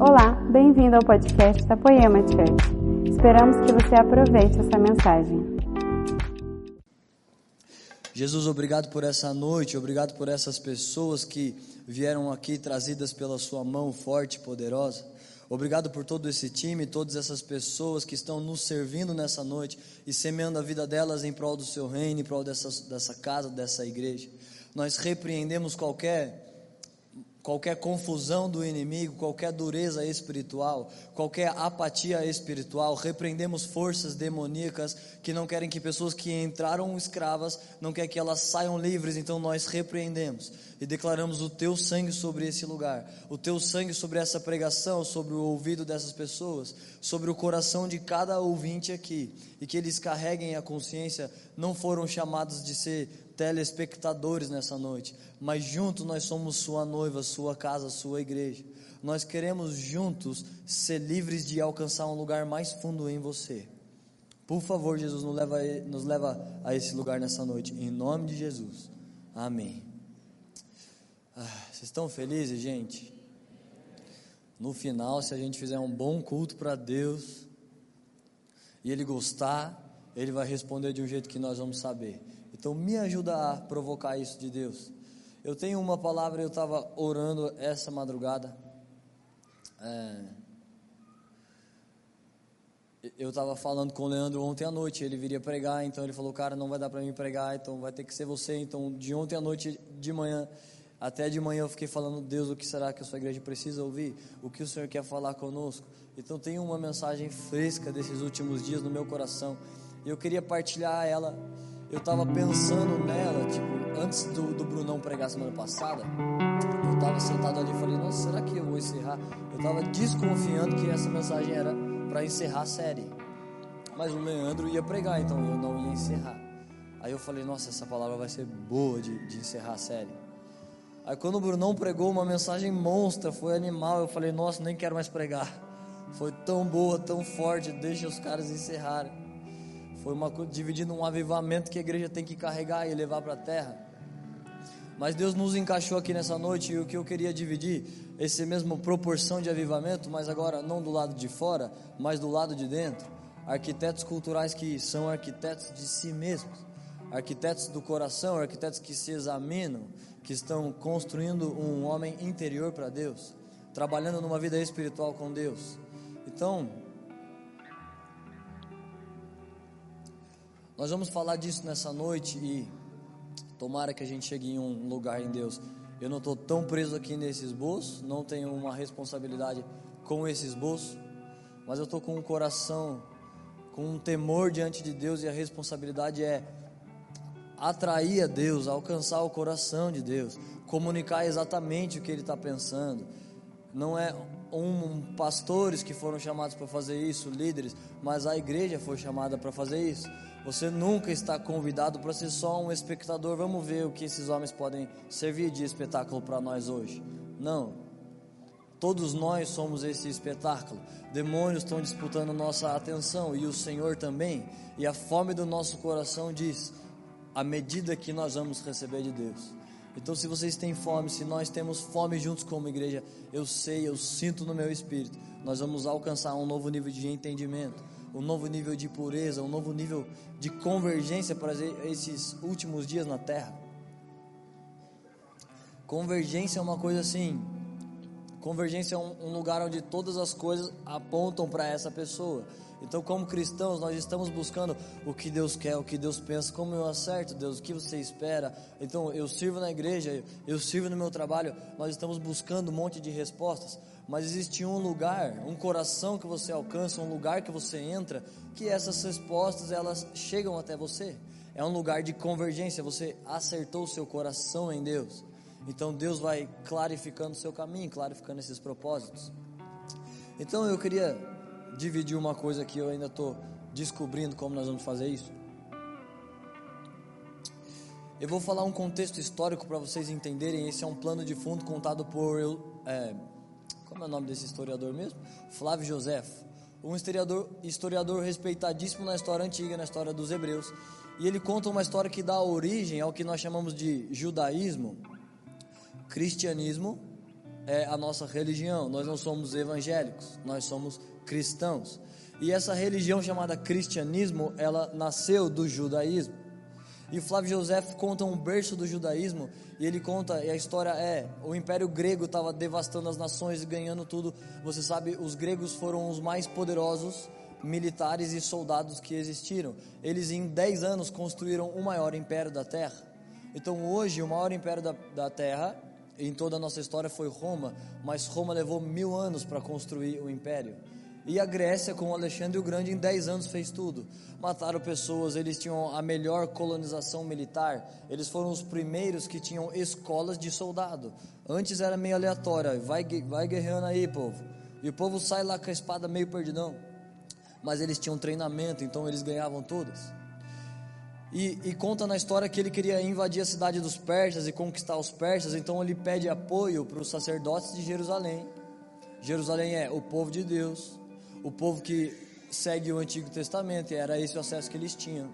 Olá, bem-vindo ao podcast da Poema Church. Esperamos que você aproveite essa mensagem. Jesus, obrigado por essa noite, obrigado por essas pessoas que vieram aqui trazidas pela Sua mão forte e poderosa. Obrigado por todo esse time, todas essas pessoas que estão nos servindo nessa noite e semeando a vida delas em prol do Seu reino, em prol dessa, dessa casa, dessa igreja. Nós repreendemos qualquer qualquer confusão do inimigo, qualquer dureza espiritual, qualquer apatia espiritual, repreendemos forças demoníacas que não querem que pessoas que entraram escravas, não querem que elas saiam livres, então nós repreendemos e declaramos o teu sangue sobre esse lugar, o teu sangue sobre essa pregação, sobre o ouvido dessas pessoas, sobre o coração de cada ouvinte aqui, e que eles carreguem a consciência, não foram chamados de ser telespectadores nessa noite, mas juntos nós somos sua noiva, sua casa, sua igreja. Nós queremos juntos ser livres de alcançar um lugar mais fundo em você. Por favor, Jesus, nos leva, nos leva a esse lugar nessa noite, em nome de Jesus. Amém. Ah, vocês estão felizes, gente? No final, se a gente fizer um bom culto para Deus e Ele gostar, Ele vai responder de um jeito que nós vamos saber. Então me ajuda a provocar isso de Deus. Eu tenho uma palavra, eu estava orando essa madrugada. É, eu estava falando com o Leandro ontem à noite, ele viria pregar, então ele falou, cara, não vai dar para mim pregar, então vai ter que ser você. Então de ontem à noite, de manhã, até de manhã eu fiquei falando, Deus, o que será que a sua igreja precisa ouvir? O que o Senhor quer falar conosco? Então tem uma mensagem fresca desses últimos dias no meu coração. E eu queria partilhar ela eu tava pensando nela, tipo, antes do, do Brunão pregar semana passada, eu tava sentado ali e falei, nossa, será que eu vou encerrar? Eu tava desconfiando que essa mensagem era para encerrar a série. Mas o Leandro ia pregar, então eu não ia encerrar. Aí eu falei, nossa, essa palavra vai ser boa de, de encerrar a série. Aí quando o Brunão pregou uma mensagem monstra, foi animal, eu falei, nossa, nem quero mais pregar. Foi tão boa, tão forte, deixa os caras encerrarem. Foi uma dividindo um avivamento que a igreja tem que carregar e levar para a terra. Mas Deus nos encaixou aqui nessa noite e o que eu queria dividir, esse mesmo proporção de avivamento, mas agora não do lado de fora, mas do lado de dentro. Arquitetos culturais que são arquitetos de si mesmos, arquitetos do coração, arquitetos que se examinam, que estão construindo um homem interior para Deus, trabalhando numa vida espiritual com Deus. Então, Nós vamos falar disso nessa noite e tomara que a gente chegue em um lugar em Deus. Eu não estou tão preso aqui nesse esboço, não tenho uma responsabilidade com esse esboço, mas eu estou com um coração, com um temor diante de Deus e a responsabilidade é atrair a Deus, alcançar o coração de Deus, comunicar exatamente o que Ele está pensando. Não é um pastores que foram chamados para fazer isso, líderes, mas a igreja foi chamada para fazer isso. Você nunca está convidado para ser só um espectador. Vamos ver o que esses homens podem servir de espetáculo para nós hoje. Não. Todos nós somos esse espetáculo. Demônios estão disputando nossa atenção e o Senhor também. E a fome do nosso coração diz: a medida que nós vamos receber de Deus. Então, se vocês têm fome, se nós temos fome juntos como igreja, eu sei, eu sinto no meu espírito, nós vamos alcançar um novo nível de entendimento um novo nível de pureza, um novo nível de convergência para esses últimos dias na terra. Convergência é uma coisa assim. Convergência é um, lugar onde todas as coisas apontam para essa pessoa. Então, como cristãos, nós estamos buscando o que Deus quer, o que Deus pensa, como eu acerto, Deus, o que você espera. Então, eu sirvo na igreja, eu sirvo no meu trabalho, nós estamos buscando um monte de respostas mas existe um lugar, um coração que você alcança, um lugar que você entra, que essas respostas elas chegam até você. É um lugar de convergência, você acertou o seu coração em Deus. Então Deus vai clarificando o seu caminho, clarificando esses propósitos. Então eu queria dividir uma coisa que eu ainda estou descobrindo como nós vamos fazer isso. Eu vou falar um contexto histórico para vocês entenderem. Esse é um plano de fundo contado por eu, é, como é o nome desse historiador mesmo? Flávio José, um historiador, historiador respeitadíssimo na história antiga, na história dos hebreus. E ele conta uma história que dá origem ao que nós chamamos de judaísmo, cristianismo é a nossa religião. Nós não somos evangélicos, nós somos cristãos. E essa religião chamada cristianismo, ela nasceu do judaísmo. E Flávio José conta um berço do judaísmo, e ele conta, e a história é: o Império Grego estava devastando as nações e ganhando tudo. Você sabe, os gregos foram os mais poderosos militares e soldados que existiram. Eles, em 10 anos, construíram o maior império da terra. Então, hoje, o maior império da, da terra, em toda a nossa história, foi Roma, mas Roma levou mil anos para construir o império. E a Grécia, com Alexandre o Grande, em 10 anos fez tudo. Mataram pessoas, eles tinham a melhor colonização militar. Eles foram os primeiros que tinham escolas de soldado. Antes era meio aleatória, vai, vai guerreando aí, povo. E o povo sai lá com a espada meio perdidão. Mas eles tinham treinamento, então eles ganhavam todas. E, e, conta na história que ele queria invadir a cidade dos persas e conquistar os persas, então ele pede apoio para os sacerdotes de Jerusalém. Jerusalém é o povo de Deus, o povo que segue o Antigo Testamento, e era esse o acesso que eles tinham.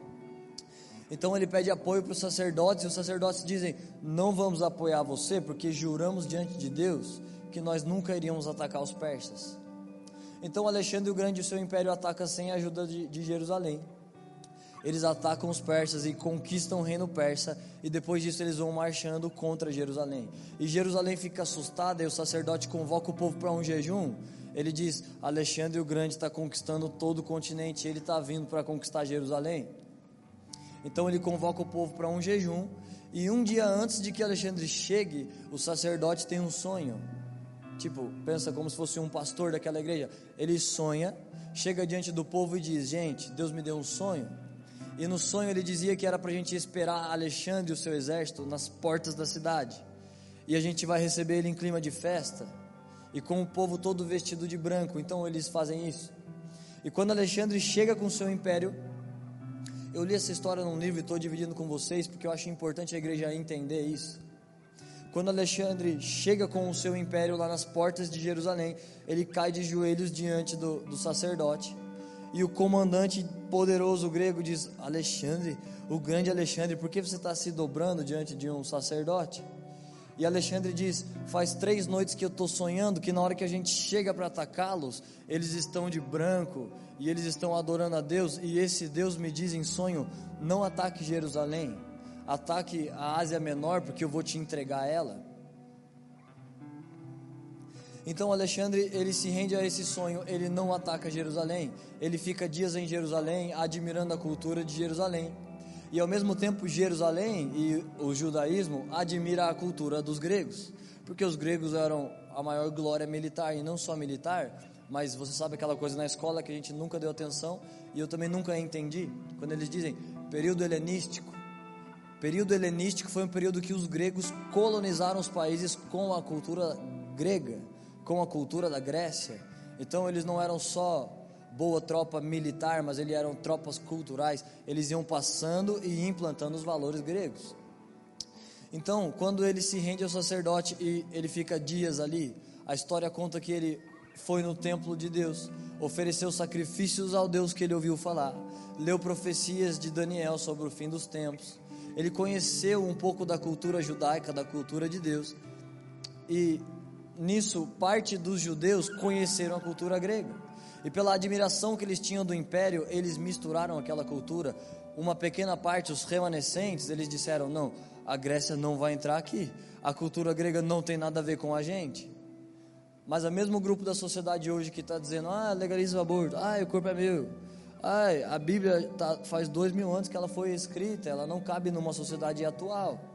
Então ele pede apoio para os sacerdotes, e os sacerdotes dizem: Não vamos apoiar você, porque juramos diante de Deus que nós nunca iríamos atacar os persas. Então Alexandre o Grande e o seu império ataca sem a ajuda de, de Jerusalém. Eles atacam os persas e conquistam o reino persa, e depois disso eles vão marchando contra Jerusalém. E Jerusalém fica assustada, e o sacerdote convoca o povo para um jejum, ele diz: Alexandre o Grande está conquistando todo o continente, ele está vindo para conquistar Jerusalém. Então ele convoca o povo para um jejum, e um dia antes de que Alexandre chegue, o sacerdote tem um sonho. Tipo, pensa como se fosse um pastor daquela igreja. Ele sonha, chega diante do povo e diz: Gente, Deus me deu um sonho. E no sonho ele dizia que era para a gente esperar Alexandre e o seu exército nas portas da cidade. E a gente vai receber ele em clima de festa e com o povo todo vestido de branco. Então eles fazem isso. E quando Alexandre chega com seu império, eu li essa história num livro e estou dividindo com vocês porque eu acho importante a igreja entender isso. Quando Alexandre chega com o seu império lá nas portas de Jerusalém, ele cai de joelhos diante do, do sacerdote. E o comandante poderoso grego diz: Alexandre, o grande Alexandre, por que você está se dobrando diante de um sacerdote? E Alexandre diz: Faz três noites que eu estou sonhando que na hora que a gente chega para atacá-los, eles estão de branco e eles estão adorando a Deus. E esse Deus me diz em sonho: Não ataque Jerusalém, ataque a Ásia Menor, porque eu vou te entregar ela. Então Alexandre ele se rende a esse sonho, ele não ataca Jerusalém, ele fica dias em Jerusalém, admirando a cultura de Jerusalém. E ao mesmo tempo, Jerusalém e o judaísmo admira a cultura dos gregos, porque os gregos eram a maior glória militar, e não só militar, mas você sabe aquela coisa na escola que a gente nunca deu atenção e eu também nunca entendi, quando eles dizem período helenístico. Período helenístico foi um período que os gregos colonizaram os países com a cultura grega, com a cultura da Grécia. Então eles não eram só boa tropa militar, mas eles eram tropas culturais. Eles iam passando e implantando os valores gregos. Então, quando ele se rende ao sacerdote e ele fica dias ali, a história conta que ele foi no templo de Deus, ofereceu sacrifícios ao Deus que ele ouviu falar, leu profecias de Daniel sobre o fim dos tempos. Ele conheceu um pouco da cultura judaica, da cultura de Deus. E nisso, parte dos judeus conheceram a cultura grega. E pela admiração que eles tinham do império, eles misturaram aquela cultura. Uma pequena parte, os remanescentes, eles disseram: não, a Grécia não vai entrar aqui. A cultura grega não tem nada a ver com a gente. Mas o mesmo grupo da sociedade hoje que está dizendo: ah, legaliza o aborto, ah, o corpo é meu. Ah, a Bíblia tá, faz dois mil anos que ela foi escrita, ela não cabe numa sociedade atual.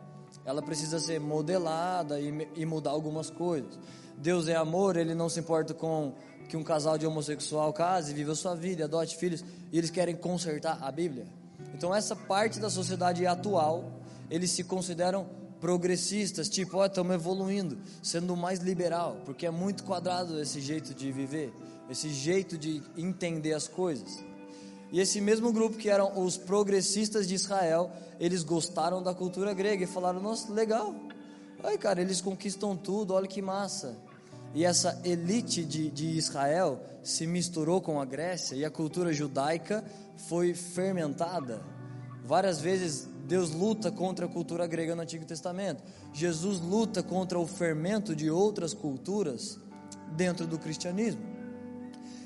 Ela precisa ser modelada e, e mudar algumas coisas. Deus é amor, ele não se importa com que um casal de homossexual case, viva sua vida, adote filhos, e eles querem consertar a Bíblia. Então essa parte da sociedade atual, eles se consideram progressistas, tipo, ó, oh, estamos evoluindo, sendo mais liberal, porque é muito quadrado esse jeito de viver, esse jeito de entender as coisas. E esse mesmo grupo que eram os progressistas de Israel, eles gostaram da cultura grega e falaram: "Nossa, legal. Ai, cara, eles conquistam tudo, olha que massa". E essa elite de, de Israel se misturou com a Grécia e a cultura judaica foi fermentada. Várias vezes Deus luta contra a cultura grega no Antigo Testamento. Jesus luta contra o fermento de outras culturas dentro do cristianismo.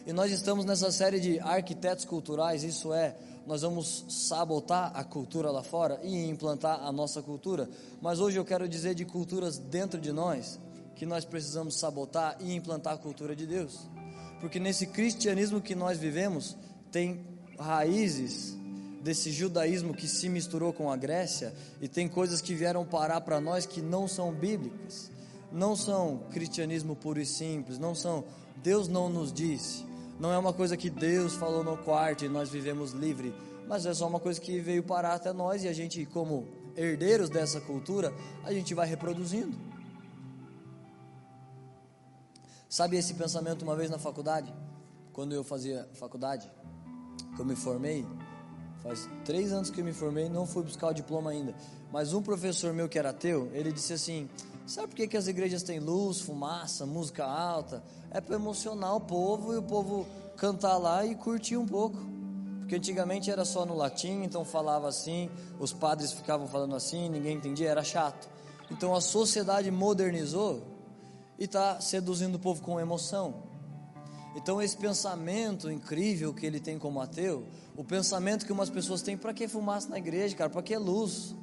E nós estamos nessa série de arquitetos culturais, isso é, nós vamos sabotar a cultura lá fora e implantar a nossa cultura. Mas hoje eu quero dizer de culturas dentro de nós que nós precisamos sabotar e implantar a cultura de Deus. Porque nesse cristianismo que nós vivemos tem raízes desse judaísmo que se misturou com a Grécia e tem coisas que vieram parar para nós que não são bíblicas, não são cristianismo puro e simples, não são Deus não nos disse, não é uma coisa que Deus falou no quarto e nós vivemos livre, mas é só uma coisa que veio parar até nós e a gente como herdeiros dessa cultura, a gente vai reproduzindo. Sabe esse pensamento uma vez na faculdade, quando eu fazia faculdade, que eu me formei, Faz três anos que eu me formei, não fui buscar o diploma ainda. Mas um professor meu que era ateu, ele disse assim: Sabe por que, que as igrejas têm luz, fumaça, música alta? É para emocionar o povo e o povo cantar lá e curtir um pouco. Porque antigamente era só no latim, então falava assim, os padres ficavam falando assim, ninguém entendia, era chato. Então a sociedade modernizou e está seduzindo o povo com emoção. Então, esse pensamento incrível que ele tem como ateu, o pensamento que umas pessoas têm: para que fumaça na igreja, cara? Para que luz?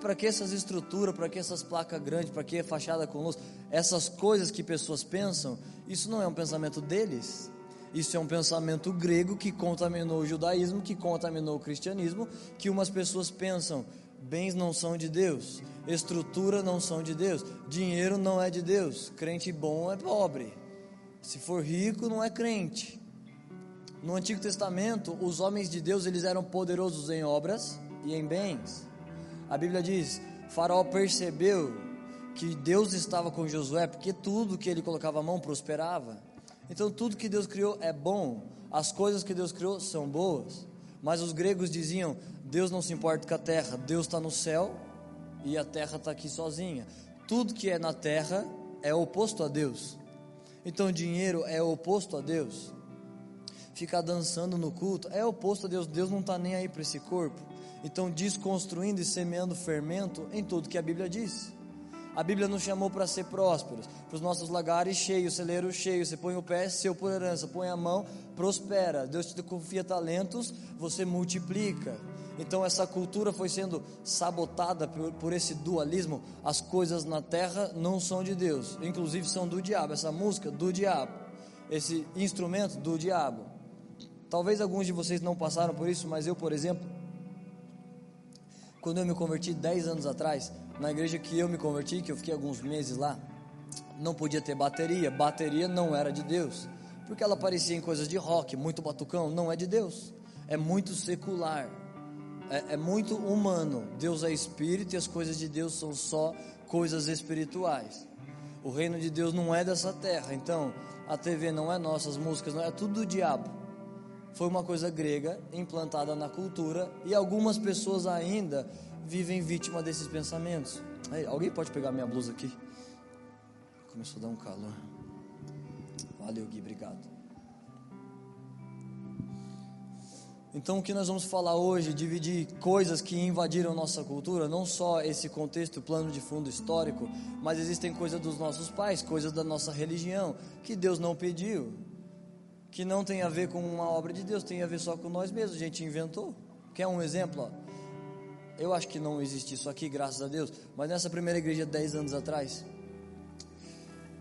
Para que essas estruturas? Para que essas placas grandes? Para que fachada com luz? Essas coisas que pessoas pensam, isso não é um pensamento deles. Isso é um pensamento grego que contaminou o judaísmo, que contaminou o cristianismo, que umas pessoas pensam: bens não são de Deus, estrutura não são de Deus, dinheiro não é de Deus, crente bom é pobre. Se for rico, não é crente. No Antigo Testamento, os homens de Deus eles eram poderosos em obras e em bens. A Bíblia diz: Faraó percebeu que Deus estava com Josué porque tudo que ele colocava a mão prosperava. Então tudo que Deus criou é bom. As coisas que Deus criou são boas. Mas os gregos diziam: Deus não se importa com a terra, Deus está no céu e a terra está aqui sozinha. Tudo que é na terra é oposto a Deus. Então, dinheiro é oposto a Deus. Ficar dançando no culto é oposto a Deus. Deus não está nem aí para esse corpo. Então, desconstruindo e semeando fermento em tudo que a Bíblia diz. A Bíblia nos chamou para ser prósperos, para os nossos lagares cheios, celeiros cheios. Você põe o pé, seu por herança, põe a mão, prospera. Deus te confia talentos, você multiplica. Então essa cultura foi sendo sabotada por, por, esse dualismo. As coisas na terra não são de Deus, inclusive são do diabo. Essa música do diabo, esse instrumento do diabo. Talvez alguns de vocês não passaram por isso, mas eu, por exemplo, quando eu me converti 10 anos atrás, na igreja que eu me converti, que eu fiquei alguns meses lá, não podia ter bateria. Bateria não era de Deus, porque ela aparecia em coisas de rock, muito batucão, não é de Deus. É muito secular é, é muito humano. Deus é espírito e as coisas de Deus são só coisas espirituais. O reino de Deus não é dessa terra. Então, a TV não é nossa, as músicas não é, é tudo do diabo. Foi uma coisa grega implantada na cultura e algumas pessoas ainda vivem vítima desses pensamentos. Aí, alguém pode pegar minha blusa aqui? Começou a dar um calor. Valeu, Gui, obrigado. Então, o que nós vamos falar hoje, dividir coisas que invadiram nossa cultura, não só esse contexto, plano de fundo histórico, mas existem coisas dos nossos pais, coisas da nossa religião, que Deus não pediu, que não tem a ver com uma obra de Deus, tem a ver só com nós mesmos, a gente inventou. Quer um exemplo? Eu acho que não existe isso aqui, graças a Deus, mas nessa primeira igreja, 10 anos atrás,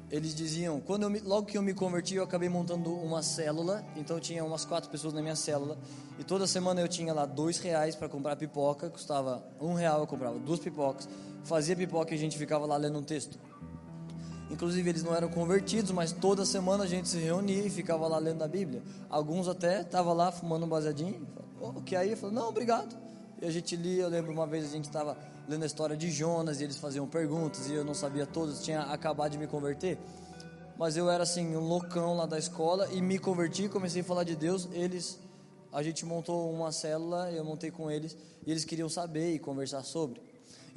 eles diziam, quando eu me, logo que eu me converti, eu acabei montando uma célula, então tinha umas quatro pessoas na minha célula, e toda semana eu tinha lá dois reais para comprar pipoca, custava um real, eu comprava duas pipocas, fazia pipoca e a gente ficava lá lendo um texto. Inclusive eles não eram convertidos, mas toda semana a gente se reunia e ficava lá lendo a Bíblia. Alguns até estavam lá fumando um baseadinho, o que aí? Eu falei, não, obrigado. E a gente lia, eu lembro uma vez a gente estava lendo a história de Jonas e eles faziam perguntas e eu não sabia todas, tinha acabado de me converter. Mas eu era assim, um loucão lá da escola e me converti, comecei a falar de Deus. Eles, a gente montou uma célula, eu montei com eles e eles queriam saber e conversar sobre.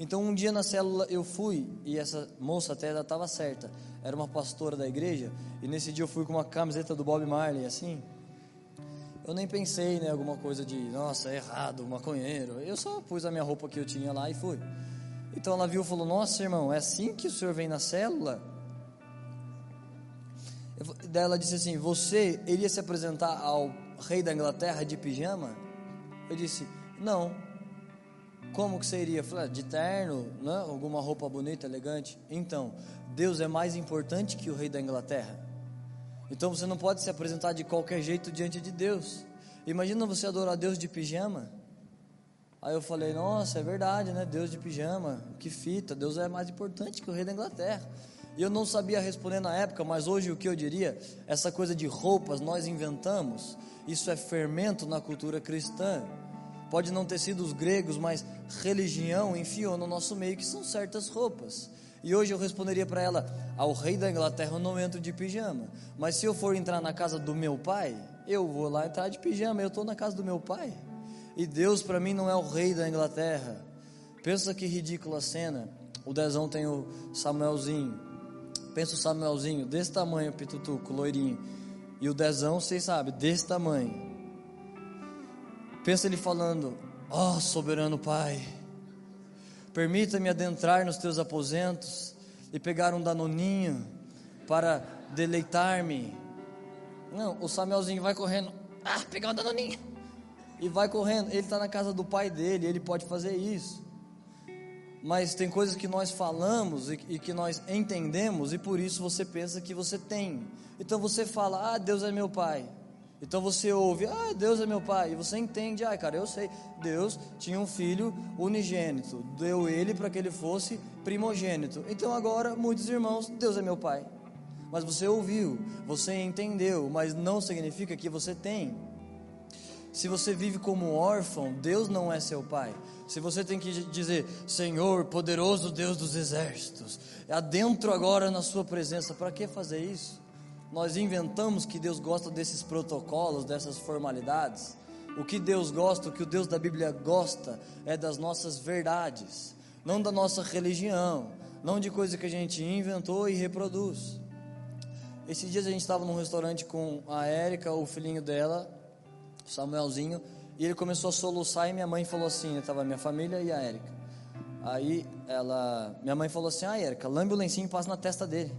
Então um dia na célula eu fui e essa moça até estava certa, era uma pastora da igreja e nesse dia eu fui com uma camiseta do Bob Marley assim. Eu nem pensei, né, alguma coisa de, nossa, é errado, maconheiro. Eu só pus a minha roupa que eu tinha lá e fui. Então ela viu e falou: Nossa, irmão, é assim que o senhor vem na célula? Daí ela disse assim: Você iria se apresentar ao rei da Inglaterra de pijama? Eu disse: Não. Como que falei: ah, De terno, né? alguma roupa bonita, elegante. Então, Deus é mais importante que o rei da Inglaterra. Então você não pode se apresentar de qualquer jeito diante de Deus. Imagina você adorar Deus de pijama. Aí eu falei, nossa, é verdade, né? Deus de pijama, que fita, Deus é mais importante que o rei da Inglaterra. E eu não sabia responder na época, mas hoje o que eu diria, essa coisa de roupas nós inventamos, isso é fermento na cultura cristã. Pode não ter sido os gregos, mas religião enfiou no nosso meio que são certas roupas. E hoje eu responderia para ela: ao rei da Inglaterra eu não entro de pijama. Mas se eu for entrar na casa do meu pai, eu vou lá entrar de pijama. Eu estou na casa do meu pai. E Deus para mim não é o rei da Inglaterra. Pensa que ridícula cena. O Dezão tem o Samuelzinho. Pensa o Samuelzinho desse tamanho, pitutuco, loirinho. E o Dezão, vocês sabem, desse tamanho. Pensa ele falando: Ó oh, soberano Pai Permita-me adentrar nos teus aposentos e pegar um danoninho para deleitar-me. Não, o Samuelzinho vai correndo. Ah, pegar um danoninho. E vai correndo. Ele está na casa do pai dele, ele pode fazer isso. Mas tem coisas que nós falamos e, e que nós entendemos e por isso você pensa que você tem. Então você fala: Ah, Deus é meu pai. Então você ouve, ah, Deus é meu pai, e você entende, ah, cara, eu sei, Deus tinha um filho unigênito, deu ele para que ele fosse primogênito. Então agora, muitos irmãos, Deus é meu pai. Mas você ouviu, você entendeu, mas não significa que você tem. Se você vive como órfão, Deus não é seu pai. Se você tem que dizer, Senhor, poderoso Deus dos exércitos, adentro agora na sua presença, para que fazer isso? Nós inventamos que Deus gosta desses protocolos, dessas formalidades. O que Deus gosta, o que o Deus da Bíblia gosta, é das nossas verdades, não da nossa religião, não de coisa que a gente inventou e reproduz. Esses dias a gente estava num restaurante com a Érica, o filhinho dela, Samuelzinho, e ele começou a soluçar e minha mãe falou assim, estava minha família e a Érica. Aí ela, minha mãe falou assim: "Ah, Érica, lambe o lencinho e passa na testa dele".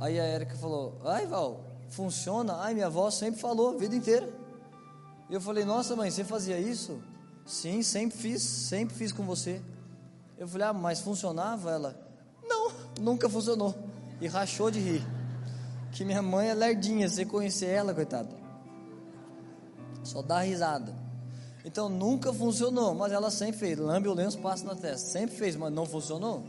Aí a Érica falou: Ai, Val, funciona? Ai, minha avó sempre falou a vida inteira. E eu falei: Nossa, mãe, você fazia isso? Sim, sempre fiz, sempre fiz com você. Eu falei: Ah, mas funcionava? Ela: Não, nunca funcionou. E rachou de rir. Que minha mãe é lerdinha, você conhecer ela, coitada. Só dá risada. Então nunca funcionou, mas ela sempre fez. Lambe o lenço, passa na testa. Sempre fez, mas não funcionou.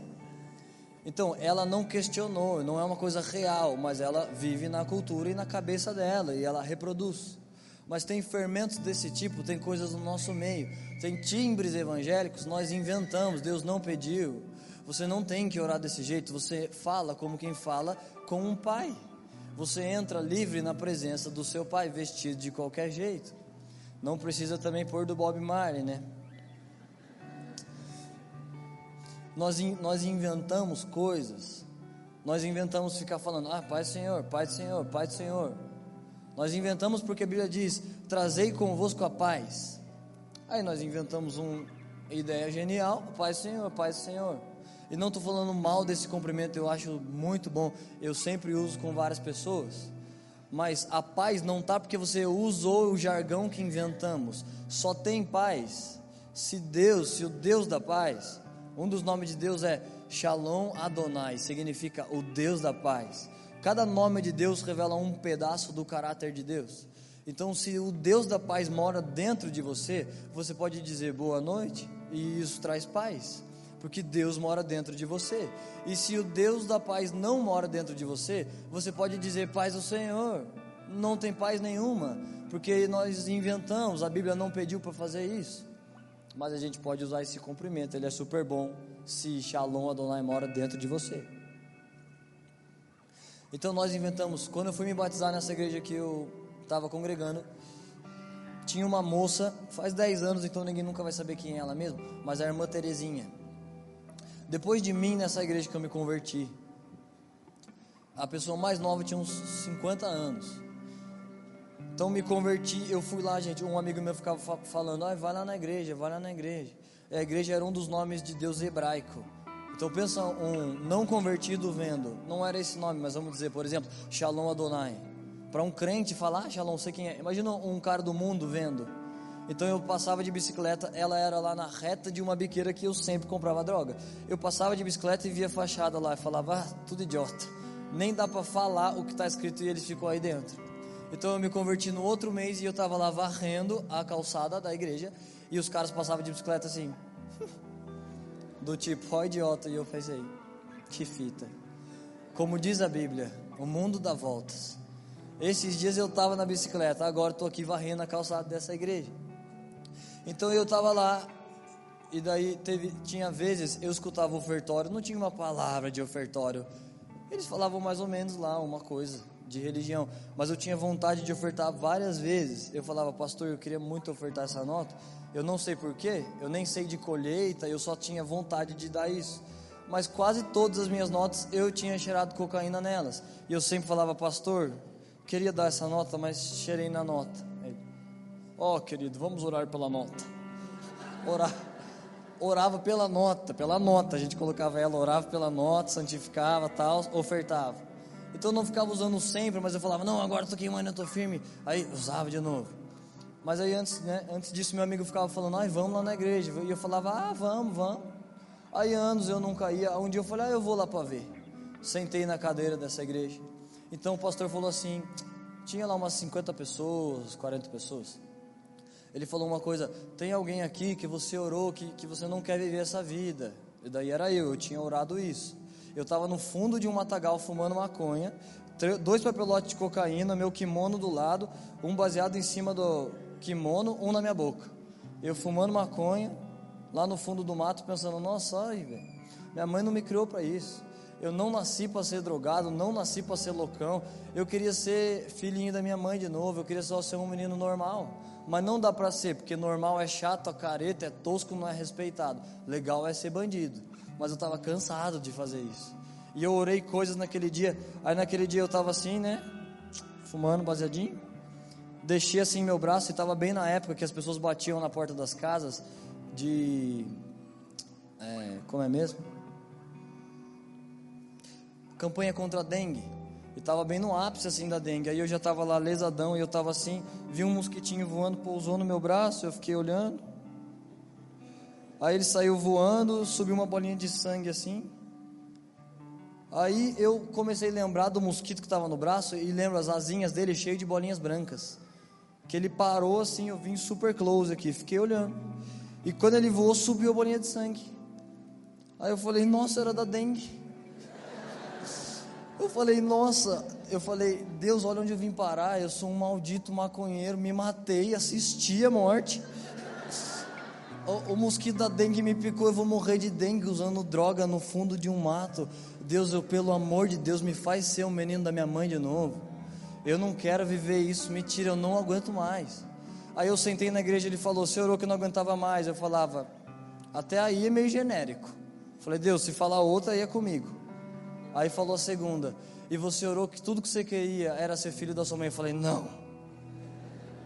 Então, ela não questionou, não é uma coisa real, mas ela vive na cultura e na cabeça dela e ela reproduz. Mas tem fermentos desse tipo, tem coisas no nosso meio, tem timbres evangélicos, nós inventamos, Deus não pediu. Você não tem que orar desse jeito, você fala como quem fala com um pai. Você entra livre na presença do seu pai, vestido de qualquer jeito. Não precisa também pôr do Bob Marley, né? Nós, nós inventamos coisas. Nós inventamos ficar falando, ah, Pai do Senhor, Pai do Senhor, Pai do Senhor. Nós inventamos porque a Bíblia diz, trazei convosco a paz. Aí nós inventamos uma ideia genial, Pai do Senhor, Pai do Senhor. E não estou falando mal desse cumprimento, eu acho muito bom. Eu sempre uso com várias pessoas. Mas a paz não está porque você usou o jargão que inventamos. Só tem paz se Deus, se o Deus da paz, um dos nomes de Deus é Shalom Adonai, significa o Deus da paz. Cada nome de Deus revela um pedaço do caráter de Deus. Então, se o Deus da paz mora dentro de você, você pode dizer boa noite e isso traz paz, porque Deus mora dentro de você. E se o Deus da paz não mora dentro de você, você pode dizer paz do Senhor. Não tem paz nenhuma, porque nós inventamos, a Bíblia não pediu para fazer isso mas a gente pode usar esse cumprimento, ele é super bom se Shalom Adonai mora dentro de você. Então nós inventamos, quando eu fui me batizar nessa igreja que eu estava congregando, tinha uma moça, faz 10 anos, então ninguém nunca vai saber quem é ela mesmo, mas a irmã Terezinha. Depois de mim nessa igreja que eu me converti, a pessoa mais nova tinha uns 50 anos. Então me converti, eu fui lá, gente. Um amigo meu ficava falando: ah, vai lá na igreja, vai lá na igreja. E a igreja era um dos nomes de Deus hebraico. Então pensa um não convertido vendo, não era esse nome, mas vamos dizer, por exemplo, Shalom Adonai. Para um crente falar, ah, Shalom, sei quem é. Imagina um cara do mundo vendo. Então eu passava de bicicleta, ela era lá na reta de uma biqueira que eu sempre comprava droga. Eu passava de bicicleta e via fachada lá e falava, ah, tudo idiota. Nem dá para falar o que está escrito e ele ficou aí dentro. Então eu me converti no outro mês e eu estava lá varrendo a calçada da igreja e os caras passavam de bicicleta assim. Do tipo, ó idiota, e eu pensei, que fita. Como diz a Bíblia, o mundo dá voltas. Esses dias eu estava na bicicleta, agora estou aqui varrendo a calçada dessa igreja. Então eu estava lá, e daí teve, tinha vezes eu escutava ofertório, não tinha uma palavra de ofertório. Eles falavam mais ou menos lá uma coisa de religião, mas eu tinha vontade de ofertar várias vezes. Eu falava, pastor, eu queria muito ofertar essa nota. Eu não sei porquê, eu nem sei de colheita, eu só tinha vontade de dar isso. Mas quase todas as minhas notas eu tinha cheirado cocaína nelas. E eu sempre falava, pastor, queria dar essa nota, mas cheirei na nota. Ó, oh, querido, vamos orar pela nota. Orar. Orava pela nota, pela nota. A gente colocava ela, orava pela nota, santificava, tal, ofertava. Então eu não ficava usando sempre, mas eu falava, não, agora estou queimando, eu estou firme. Aí usava de novo. Mas aí antes, né, antes disso, meu amigo ficava falando, ai, vamos lá na igreja. E eu falava, ah, vamos, vamos. Aí anos eu nunca ia. Um dia eu falei, ah, eu vou lá para ver. Sentei na cadeira dessa igreja. Então o pastor falou assim: tinha lá umas 50 pessoas, 40 pessoas ele falou uma coisa: tem alguém aqui que você orou que, que você não quer viver essa vida. E daí era eu, eu tinha orado isso. Eu estava no fundo de um matagal fumando maconha, dois papelotes de cocaína, meu kimono do lado, um baseado em cima do kimono, um na minha boca. Eu fumando maconha, lá no fundo do mato, pensando: nossa, ai, velho, minha mãe não me criou para isso. Eu não nasci para ser drogado, não nasci para ser loucão. Eu queria ser filhinho da minha mãe de novo, eu queria só ser um menino normal mas não dá para ser, porque normal é chato, a careta, é tosco, não é respeitado. Legal é ser bandido, mas eu estava cansado de fazer isso. E eu orei coisas naquele dia, aí naquele dia eu estava assim, né, fumando baseadinho, deixei assim meu braço e estava bem na época que as pessoas batiam na porta das casas de, é, como é mesmo? Campanha contra a dengue. E estava bem no ápice assim da dengue. Aí eu já estava lá lesadão e eu estava assim, vi um mosquitinho voando, pousou no meu braço, eu fiquei olhando. Aí ele saiu voando, subiu uma bolinha de sangue assim. Aí eu comecei a lembrar do mosquito que estava no braço e lembro as asinhas dele cheio de bolinhas brancas. Que ele parou assim, eu vim super close aqui, fiquei olhando. E quando ele voou, subiu a bolinha de sangue. Aí eu falei, nossa, era da dengue. Eu falei, nossa, eu falei, Deus, olha onde eu vim parar. Eu sou um maldito maconheiro, me matei, assisti a morte. O, o, mosquito da dengue me picou, eu vou morrer de dengue usando droga no fundo de um mato. Deus, eu, pelo amor de Deus, me faz ser um menino da minha mãe de novo. Eu não quero viver isso, me tira, eu não aguento mais. Aí eu sentei na igreja, ele falou, você orou que eu não aguentava mais. Eu falava, até aí é meio genérico. Falei, Deus, se falar outra, aí é comigo. Aí falou a segunda, e você orou que tudo que você queria era ser filho da sua mãe. Eu falei, não.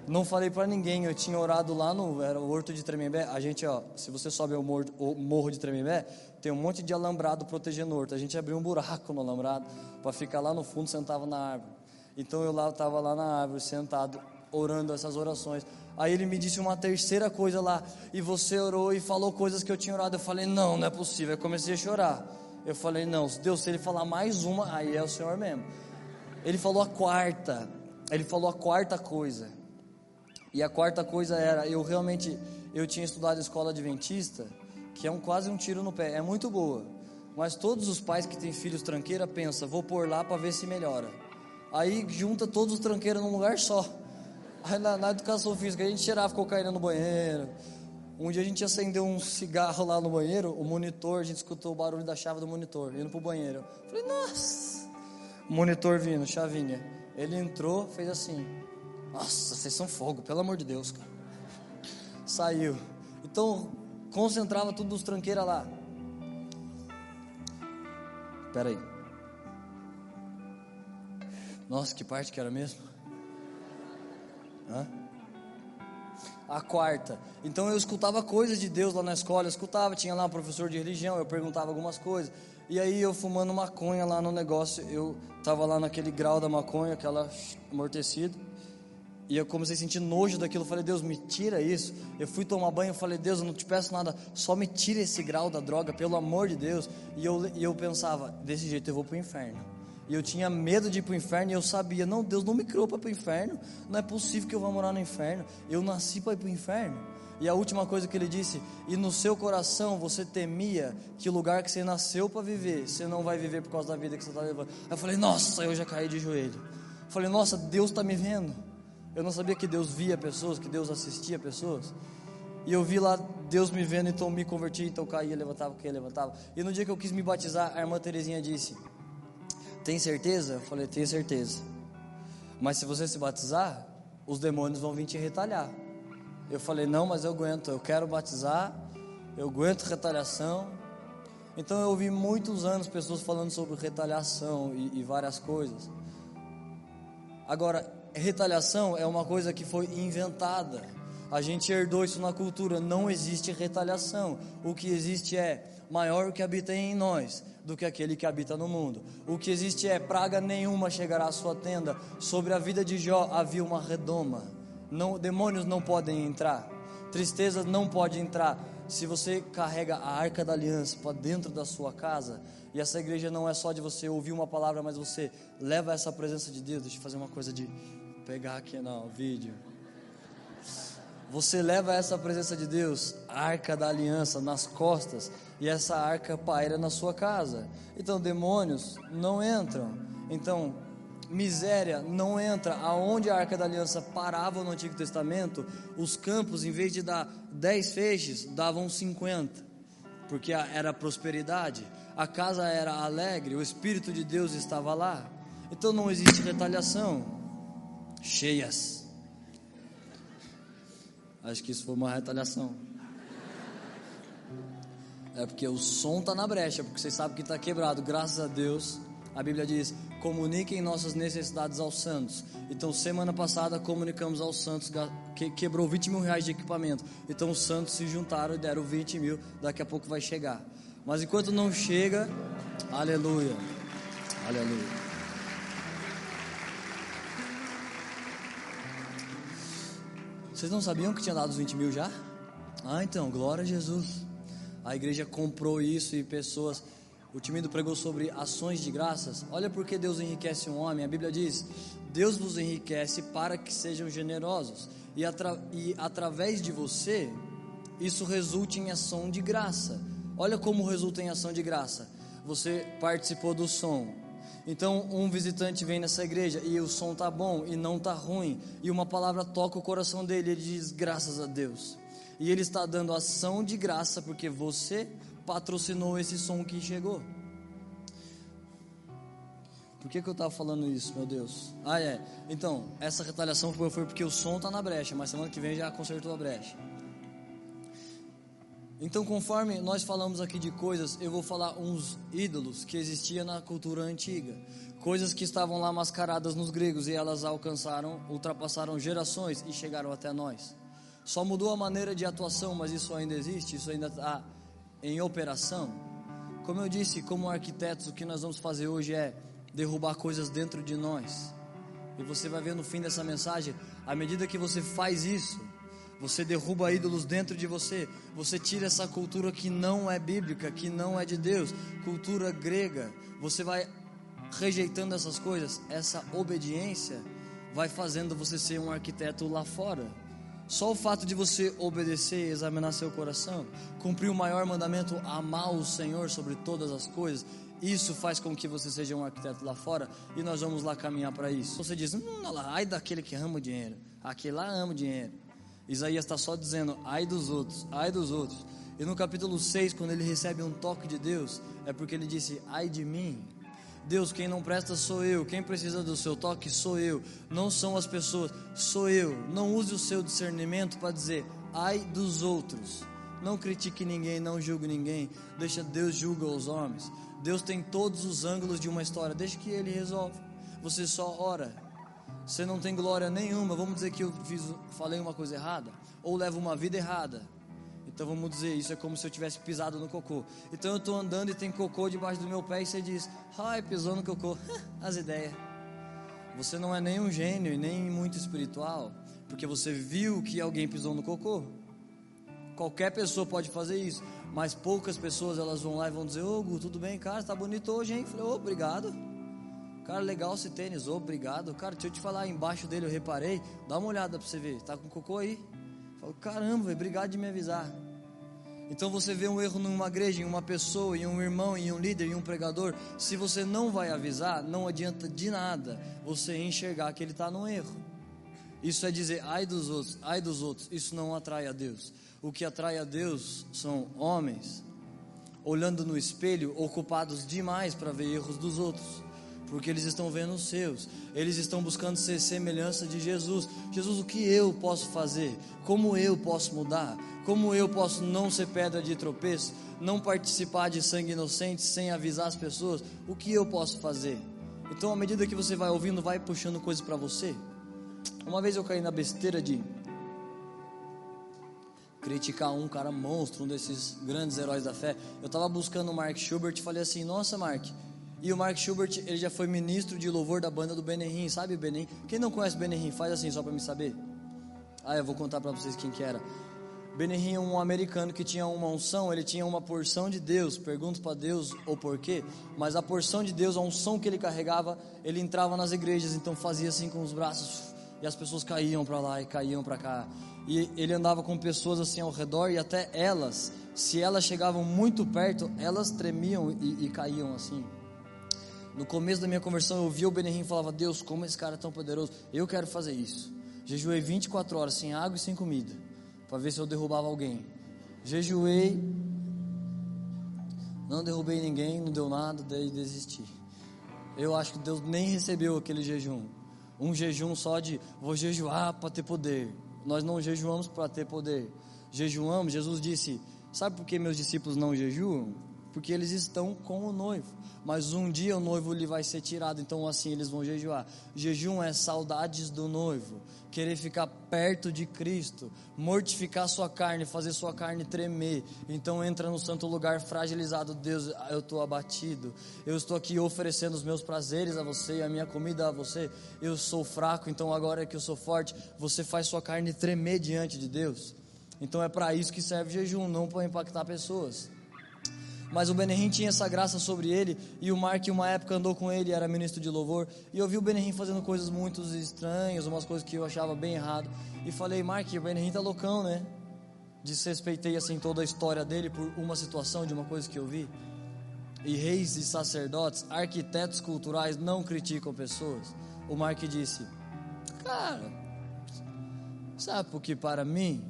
Não falei para ninguém, eu tinha orado lá no era o Horto de Tremembé. A gente, ó, se você sobe o morro, o morro de Tremembé, tem um monte de alambrado protegendo o horto. A gente abriu um buraco no alambrado para ficar lá no fundo, sentava na árvore. Então eu lá estava lá na árvore, sentado, orando essas orações. Aí ele me disse uma terceira coisa lá, e você orou e falou coisas que eu tinha orado. Eu falei, não, não é possível. Eu comecei a chorar. Eu falei, não, Deus, se ele falar mais uma, aí é o Senhor mesmo. Ele falou a quarta, ele falou a quarta coisa. E a quarta coisa era, eu realmente, eu tinha estudado escola adventista, que é um quase um tiro no pé, é muito boa. Mas todos os pais que têm filhos tranqueira pensam, vou pôr lá para ver se melhora. Aí junta todos os tranqueiros num lugar só. Aí na, na educação física a gente tirava cocaína no banheiro, um dia a gente acendeu um cigarro lá no banheiro, o monitor, a gente escutou o barulho da chave do monitor, indo pro banheiro. Falei, nossa! Monitor vindo, chavinha. Ele entrou, fez assim. Nossa, vocês são fogo, pelo amor de Deus, cara. Saiu. Então, concentrava tudo dos tranqueiras lá. Espera aí. Nossa, que parte que era mesmo? Hã? A quarta. Então eu escutava coisas de Deus lá na escola, eu escutava, tinha lá um professor de religião, eu perguntava algumas coisas. E aí eu fumando maconha lá no negócio, eu tava lá naquele grau da maconha, aquela amortecido. E eu comecei a sentir nojo daquilo. Eu falei, Deus, me tira isso. Eu fui tomar banho. Eu falei, Deus, eu não te peço nada. Só me tira esse grau da droga, pelo amor de Deus. E eu, e eu pensava, desse jeito eu vou para o inferno. E eu tinha medo de ir para o inferno. E eu sabia, não, Deus não me criou para ir para o inferno. Não é possível que eu vá morar no inferno. Eu nasci para ir para o inferno. E a última coisa que ele disse: E no seu coração você temia que o lugar que você nasceu para viver, você não vai viver por causa da vida que você está levando. Eu falei: Nossa, eu já caí de joelho. Eu falei: Nossa, Deus está me vendo. Eu não sabia que Deus via pessoas, que Deus assistia pessoas. E eu vi lá Deus me vendo, então me converti, então caía, levantava, caía, levantava. E no dia que eu quis me batizar, a irmã Terezinha disse: Tem certeza? Eu falei: Tenho certeza. Mas se você se batizar, os demônios vão vir te retalhar. Eu falei: Não, mas eu aguento, eu quero batizar, eu aguento retaliação. Então eu ouvi muitos anos pessoas falando sobre retaliação e, e várias coisas. Agora, retaliação é uma coisa que foi inventada. A gente herdou isso na cultura. Não existe retaliação. O que existe é maior o que habita em nós do que aquele que habita no mundo. O que existe é praga nenhuma chegará à sua tenda. Sobre a vida de Jó havia uma redoma. Não, demônios não podem entrar. Tristeza não pode entrar. Se você carrega a arca da aliança para dentro da sua casa, e essa igreja não é só de você ouvir uma palavra, mas você leva essa presença de Deus. Deixa eu fazer uma coisa de pegar aqui no vídeo. Você leva essa presença de Deus, a arca da aliança, nas costas, e essa arca paira na sua casa. Então, demônios não entram. Então, miséria não entra. Aonde a arca da aliança parava no Antigo Testamento, os campos, em vez de dar 10 feixes, davam 50, porque era prosperidade. A casa era alegre, o Espírito de Deus estava lá. Então, não existe retaliação cheias. Acho que isso foi uma retaliação. É porque o som está na brecha, porque vocês sabem que está quebrado. Graças a Deus, a Bíblia diz: comuniquem nossas necessidades aos santos. Então, semana passada, comunicamos aos santos, que quebrou 20 mil reais de equipamento. Então, os santos se juntaram e deram 20 mil. Daqui a pouco vai chegar. Mas enquanto não chega, aleluia, aleluia. Vocês não sabiam que tinha dado os 20 mil já? Ah, então, glória a Jesus. A igreja comprou isso e pessoas. O Timido pregou sobre ações de graças. Olha porque Deus enriquece um homem. A Bíblia diz: Deus vos enriquece para que sejam generosos. E, atra e através de você, isso resulte em ação de graça. Olha como resulta em ação de graça. Você participou do som, então, um visitante vem nessa igreja e o som tá bom e não tá ruim, e uma palavra toca o coração dele, ele diz graças a Deus. E ele está dando ação de graça porque você patrocinou esse som que chegou. Por que, que eu estava falando isso, meu Deus? Ah, é. Então, essa retaliação foi porque o som está na brecha, mas semana que vem já consertou a brecha. Então, conforme nós falamos aqui de coisas, eu vou falar uns ídolos que existiam na cultura antiga, coisas que estavam lá mascaradas nos gregos e elas alcançaram, ultrapassaram gerações e chegaram até nós. Só mudou a maneira de atuação, mas isso ainda existe, isso ainda está em operação. Como eu disse, como arquitetos, o que nós vamos fazer hoje é derrubar coisas dentro de nós. E você vai ver no fim dessa mensagem, à medida que você faz isso, você derruba ídolos dentro de você. Você tira essa cultura que não é bíblica, que não é de Deus, cultura grega. Você vai rejeitando essas coisas. Essa obediência vai fazendo você ser um arquiteto lá fora. Só o fato de você obedecer, examinar seu coração, cumprir o maior mandamento, amar o Senhor sobre todas as coisas, isso faz com que você seja um arquiteto lá fora e nós vamos lá caminhar para isso. Você diz, hum, lá, ai daquele que ama o dinheiro, aquele lá ama o dinheiro. Isaías está só dizendo, ai dos outros, ai dos outros. E no capítulo 6, quando ele recebe um toque de Deus, é porque ele disse, ai de mim. Deus, quem não presta sou eu, quem precisa do seu toque sou eu, não são as pessoas, sou eu. Não use o seu discernimento para dizer, ai dos outros. Não critique ninguém, não julgue ninguém, deixa Deus julga os homens. Deus tem todos os ângulos de uma história, deixa que Ele resolve. Você só ora, você não tem glória nenhuma. Vamos dizer que eu fiz, falei uma coisa errada, ou levo uma vida errada. Então vamos dizer, isso é como se eu tivesse pisado no cocô. Então eu estou andando e tem cocô debaixo do meu pé e você diz, ai, pisou no cocô. As ideias. Você não é nem um gênio e nem muito espiritual, porque você viu que alguém pisou no cocô. Qualquer pessoa pode fazer isso, mas poucas pessoas elas vão lá e vão dizer: Ô Gu, tudo bem, cara? Tá bonito hoje, hein? Falei: obrigado. Cara, legal esse tênis, obrigado. Cara, deixa eu te falar, embaixo dele eu reparei. Dá uma olhada pra você ver, tá com cocô aí? Falo, caramba, véio, obrigado de me avisar. Então você vê um erro numa igreja, em uma pessoa, em um irmão, em um líder, em um pregador. Se você não vai avisar, não adianta de nada você enxergar que ele está no erro. Isso é dizer, ai dos outros, ai dos outros. Isso não atrai a Deus. O que atrai a Deus são homens olhando no espelho, ocupados demais para ver erros dos outros porque eles estão vendo os seus, eles estão buscando ser semelhança de Jesus. Jesus, o que eu posso fazer? Como eu posso mudar? Como eu posso não ser pedra de tropeço? Não participar de sangue inocente sem avisar as pessoas? O que eu posso fazer? Então, à medida que você vai ouvindo, vai puxando coisas para você. Uma vez eu caí na besteira de criticar um cara monstro, um desses grandes heróis da fé. Eu estava buscando o Mark Schubert e falei assim: Nossa, Mark, e o Mark Schubert, ele já foi ministro de louvor da banda do Benerim, sabe Benerim? Quem não conhece Benerim, faz assim só para me saber. Ah, eu vou contar para vocês quem que era. Benerim é um americano que tinha uma unção, ele tinha uma porção de Deus. Pergunto para Deus o porquê, mas a porção de Deus, a unção que ele carregava, ele entrava nas igrejas, então fazia assim com os braços e as pessoas caíam para lá e caíam para cá. E ele andava com pessoas assim ao redor e até elas, se elas chegavam muito perto, elas tremiam e, e caíam assim. No começo da minha conversão, eu via o Benihim e falava: Deus, como esse cara é tão poderoso, eu quero fazer isso. Jejuei 24 horas sem água e sem comida, para ver se eu derrubava alguém. Jejuei, não derrubei ninguém, não deu nada, daí desisti. Eu acho que Deus nem recebeu aquele jejum. Um jejum só de vou jejuar para ter poder. Nós não jejuamos para ter poder. Jejuamos, Jesus disse: Sabe por que meus discípulos não jejuam? Porque eles estão com o noivo mas um dia o noivo lhe vai ser tirado, então assim eles vão jejuar. Jejum é saudades do noivo, querer ficar perto de Cristo, mortificar sua carne, fazer sua carne tremer. Então entra no santo lugar fragilizado, Deus, eu estou abatido. Eu estou aqui oferecendo os meus prazeres a você, a minha comida a você. Eu sou fraco, então agora que eu sou forte, você faz sua carne tremer diante de Deus. Então é para isso que serve jejum, não para impactar pessoas. Mas o Benehim tinha essa graça sobre ele, e o Mark, uma época, andou com ele, era ministro de louvor, e eu vi o Benehim fazendo coisas muito estranhas, umas coisas que eu achava bem errado, e falei, Mark, o Benehim tá loucão, né? Desrespeitei assim toda a história dele por uma situação de uma coisa que eu vi. E reis e sacerdotes, arquitetos culturais não criticam pessoas. O Mark disse: Cara, sabe porque para mim,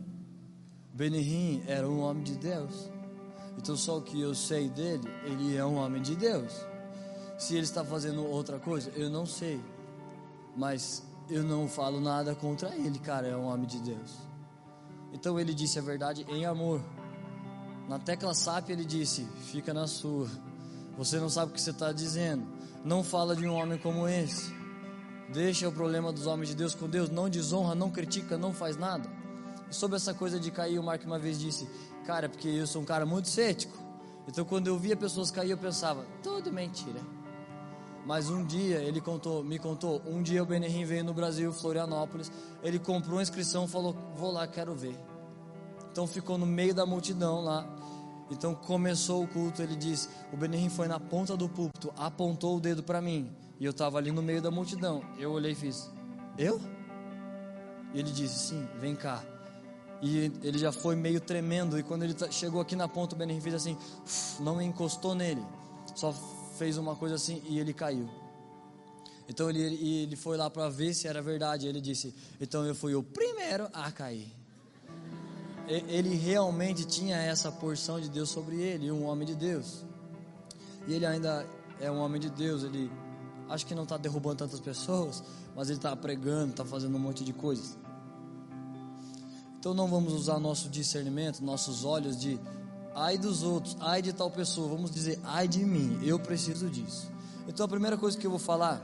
Benihim era um homem de Deus. Então, só o que eu sei dele, ele é um homem de Deus. Se ele está fazendo outra coisa, eu não sei. Mas eu não falo nada contra ele, cara, é um homem de Deus. Então ele disse a verdade em amor. Na tecla SAP ele disse: fica na sua. Você não sabe o que você está dizendo. Não fala de um homem como esse. Deixa o problema dos homens de Deus com Deus. Não desonra, não critica, não faz nada. Sobre essa coisa de cair, o Mark uma vez disse: Cara, porque eu sou um cara muito cético. Então quando eu via pessoas cair, eu pensava, tudo mentira. Mas um dia ele contou, me contou, um dia o Benihim veio no Brasil, Florianópolis, ele comprou uma inscrição, falou, vou lá, quero ver. Então ficou no meio da multidão lá. Então começou o culto, ele disse, o Benihim foi na ponta do púlpito, apontou o dedo para mim, e eu estava ali no meio da multidão. Eu olhei e fiz, eu? Ele disse, sim, vem cá. E ele já foi meio tremendo. E quando ele tá, chegou aqui na ponta, o Benihim fez assim, não encostou nele, só fez uma coisa assim e ele caiu. Então ele, ele foi lá para ver se era verdade. Ele disse: Então eu fui o primeiro a cair. Ele realmente tinha essa porção de Deus sobre ele, um homem de Deus. E ele ainda é um homem de Deus. Ele acho que não está derrubando tantas pessoas, mas ele está pregando, está fazendo um monte de coisas. Então não vamos usar nosso discernimento, nossos olhos de ai dos outros, ai de tal pessoa. Vamos dizer ai de mim, eu preciso disso. Então a primeira coisa que eu vou falar,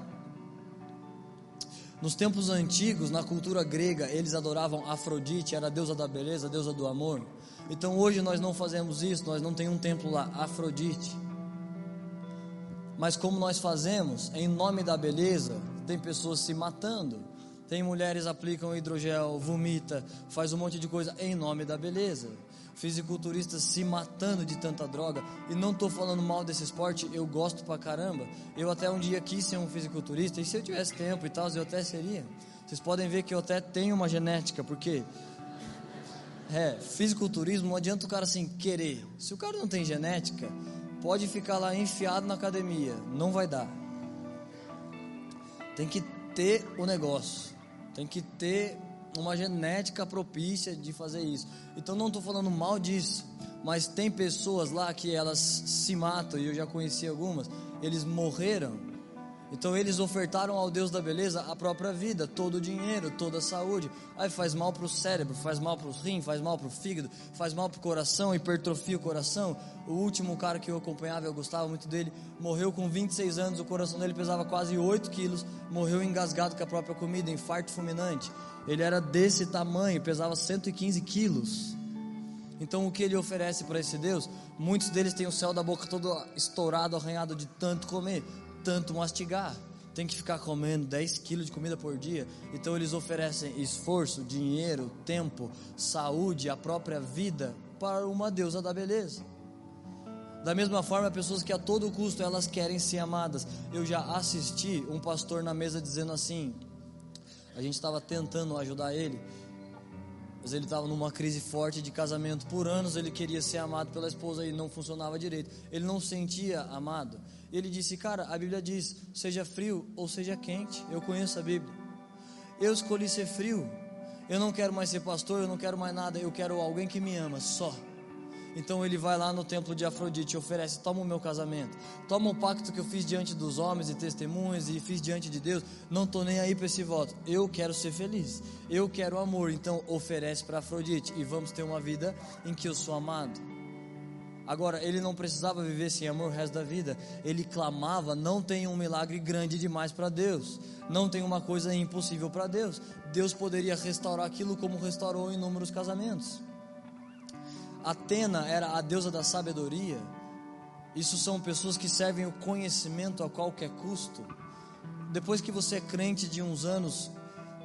Nos tempos antigos, na cultura grega, eles adoravam Afrodite, era a deusa da beleza, a deusa do amor. Então hoje nós não fazemos isso, nós não temos um templo lá, Afrodite. Mas como nós fazemos, em nome da beleza, tem pessoas se matando. Tem mulheres aplicam hidrogel, vomita, faz um monte de coisa em nome da beleza. Fisiculturistas se matando de tanta droga. E não estou falando mal desse esporte, eu gosto pra caramba. Eu até um dia quis ser um fisiculturista, e se eu tivesse tempo e tal, eu até seria. Vocês podem ver que eu até tenho uma genética, porque é, fisiculturismo não adianta o cara assim querer. Se o cara não tem genética, pode ficar lá enfiado na academia, não vai dar. Tem que ter o negócio. Tem que ter uma genética propícia de fazer isso. Então não estou falando mal disso, mas tem pessoas lá que elas se matam e eu já conheci algumas. Eles morreram então eles ofertaram ao Deus da beleza a própria vida, todo o dinheiro, toda a saúde. Aí faz mal para o cérebro, faz mal para os rins, faz mal para o fígado, faz mal para o coração, hipertrofia o coração. O último cara que eu acompanhava, eu gostava muito dele, morreu com 26 anos, o coração dele pesava quase 8 quilos, morreu engasgado com a própria comida, infarto fulminante. Ele era desse tamanho, pesava 115 quilos. Então o que ele oferece para esse Deus? Muitos deles têm o céu da boca todo estourado, arranhado de tanto comer tanto mastigar. Tem que ficar comendo 10 quilos de comida por dia. Então eles oferecem esforço, dinheiro, tempo, saúde, a própria vida para uma deusa da beleza. Da mesma forma, pessoas que a todo custo elas querem ser amadas. Eu já assisti um pastor na mesa dizendo assim: a gente estava tentando ajudar ele, mas ele estava numa crise forte de casamento. Por anos ele queria ser amado pela esposa e não funcionava direito. Ele não sentia amado. Ele disse: Cara, a Bíblia diz, seja frio ou seja quente. Eu conheço a Bíblia. Eu escolhi ser frio. Eu não quero mais ser pastor, eu não quero mais nada. Eu quero alguém que me ama, só. Então ele vai lá no templo de Afrodite e oferece: Toma o meu casamento, toma o pacto que eu fiz diante dos homens e testemunhas e fiz diante de Deus. Não estou nem aí para esse voto. Eu quero ser feliz, eu quero amor. Então oferece para Afrodite e vamos ter uma vida em que eu sou amado. Agora, ele não precisava viver sem amor o resto da vida. Ele clamava: não tem um milagre grande demais para Deus. Não tem uma coisa impossível para Deus. Deus poderia restaurar aquilo como restaurou inúmeros casamentos. Atena era a deusa da sabedoria. Isso são pessoas que servem o conhecimento a qualquer custo. Depois que você é crente de uns anos,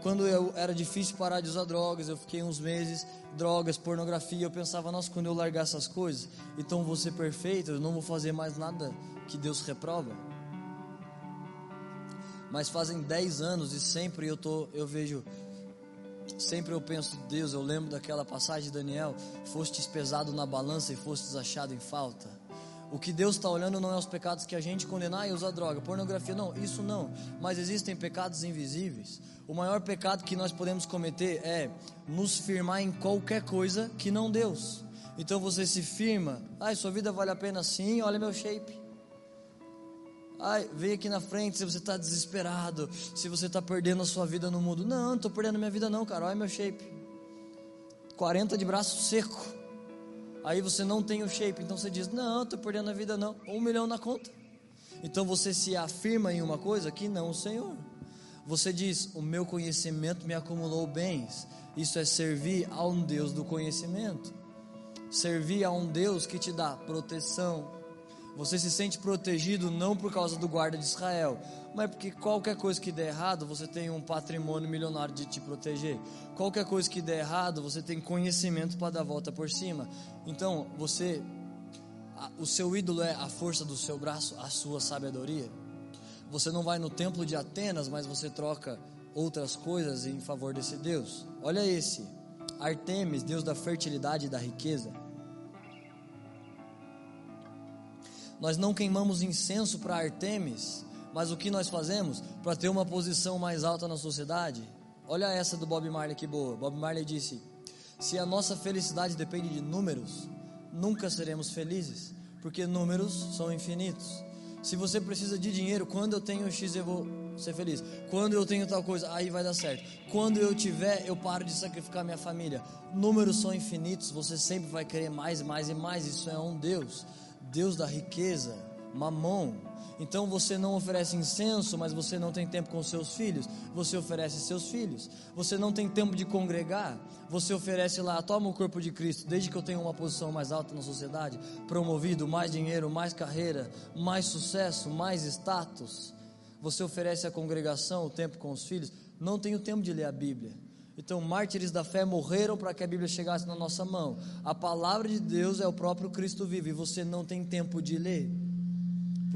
quando eu era difícil parar de usar drogas, eu fiquei uns meses, drogas, pornografia, eu pensava, nossa, quando eu largar essas coisas, então vou ser perfeito, eu não vou fazer mais nada que Deus reprova. Mas fazem 10 anos e sempre eu tô, eu vejo sempre eu penso, Deus, eu lembro daquela passagem de Daniel, fostes pesado na balança e fostes achado em falta. O que Deus está olhando não é os pecados que a gente condenar e usar droga, pornografia, não, isso não. Mas existem pecados invisíveis. O maior pecado que nós podemos cometer é nos firmar em qualquer coisa que não Deus. Então você se firma, ai, sua vida vale a pena sim, olha meu shape. Ai, vem aqui na frente se você está desesperado, se você está perdendo a sua vida no mundo. Não, não estou perdendo minha vida não, cara, olha meu shape. 40 de braço seco. Aí você não tem o shape, então você diz: Não, estou perdendo a vida, não. Um milhão na conta. Então você se afirma em uma coisa que não o Senhor. Você diz: O meu conhecimento me acumulou bens. Isso é servir a um Deus do conhecimento. Servir a um Deus que te dá proteção, você se sente protegido não por causa do guarda de Israel, mas porque qualquer coisa que der errado, você tem um patrimônio milionário de te proteger. Qualquer coisa que der errado, você tem conhecimento para dar a volta por cima. Então, você o seu ídolo é a força do seu braço, a sua sabedoria. Você não vai no templo de Atenas, mas você troca outras coisas em favor desse Deus. Olha esse, Artemis, Deus da fertilidade e da riqueza. Nós não queimamos incenso para Artemis, mas o que nós fazemos para ter uma posição mais alta na sociedade? Olha essa do Bob Marley que boa. Bob Marley disse: Se a nossa felicidade depende de números, nunca seremos felizes, porque números são infinitos. Se você precisa de dinheiro, quando eu tenho X eu vou ser feliz. Quando eu tenho tal coisa, aí vai dar certo. Quando eu tiver, eu paro de sacrificar minha família. Números são infinitos, você sempre vai querer mais, mais e mais. Isso é um Deus. Deus da riqueza, Mamon. Então você não oferece incenso, mas você não tem tempo com seus filhos. Você oferece seus filhos. Você não tem tempo de congregar. Você oferece lá, toma o corpo de Cristo. Desde que eu tenha uma posição mais alta na sociedade, promovido, mais dinheiro, mais carreira, mais sucesso, mais status. Você oferece à congregação o tempo com os filhos. Não tenho tempo de ler a Bíblia. Então, mártires da fé morreram para que a Bíblia chegasse na nossa mão. A palavra de Deus é o próprio Cristo vivo e você não tem tempo de ler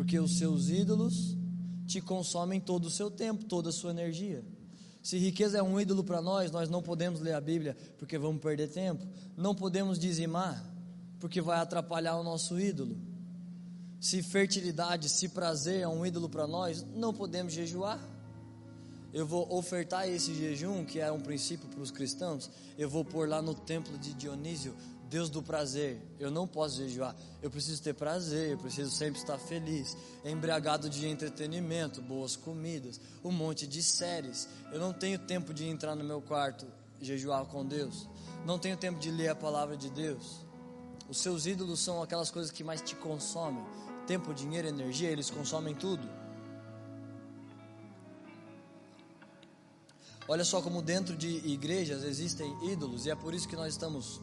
porque os seus ídolos te consomem todo o seu tempo, toda a sua energia. Se riqueza é um ídolo para nós, nós não podemos ler a Bíblia porque vamos perder tempo. Não podemos dizimar porque vai atrapalhar o nosso ídolo. Se fertilidade, se prazer é um ídolo para nós, não podemos jejuar. Eu vou ofertar esse jejum, que é um princípio para os cristãos, eu vou pôr lá no templo de Dionísio Deus do prazer. Eu não posso jejuar. Eu preciso ter prazer, eu preciso sempre estar feliz, embriagado de entretenimento, boas comidas, um monte de séries. Eu não tenho tempo de entrar no meu quarto jejuar com Deus. Não tenho tempo de ler a palavra de Deus. Os seus ídolos são aquelas coisas que mais te consomem. Tempo, dinheiro, energia, eles consomem tudo. Olha só como dentro de igrejas existem ídolos e é por isso que nós estamos